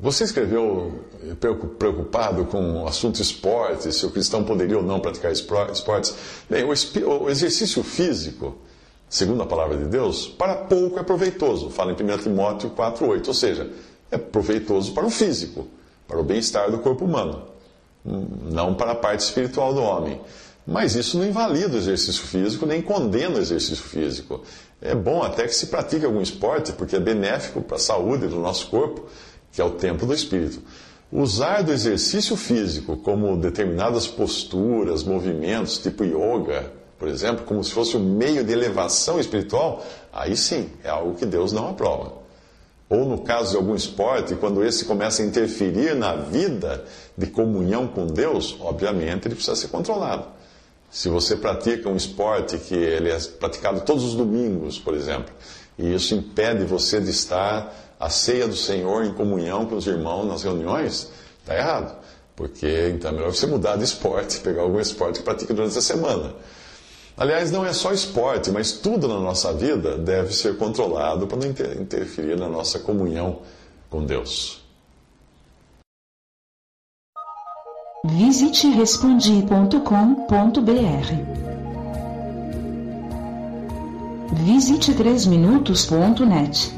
Você escreveu eh, preocupado com o assunto esporte, se o cristão poderia ou não praticar esportes. Bem, o exercício físico, segundo a palavra de Deus, para pouco é proveitoso. Fala em 1 Timóteo 4,8. Ou seja, é proveitoso para o físico, para o bem-estar do corpo humano, hum, não para a parte espiritual do homem. Mas isso não invalida o exercício físico, nem condena o exercício físico. É bom até que se pratique algum esporte, porque é benéfico para a saúde do nosso corpo que é o templo do espírito. Usar do exercício físico como determinadas posturas, movimentos, tipo yoga, por exemplo, como se fosse um meio de elevação espiritual, aí sim é algo que Deus não aprova. Ou no caso de algum esporte, quando esse começa a interferir na vida de comunhão com Deus, obviamente ele precisa ser controlado. Se você pratica um esporte que ele é praticado todos os domingos, por exemplo, e isso impede você de estar a ceia do Senhor em comunhão com os irmãos nas reuniões, está errado. Porque então é melhor você mudar de esporte, pegar algum esporte que pratica durante a semana. Aliás, não é só esporte, mas tudo na nossa vida deve ser controlado para não interferir na nossa comunhão com Deus. Visite respondi.com.br. Visite 3minutos.net.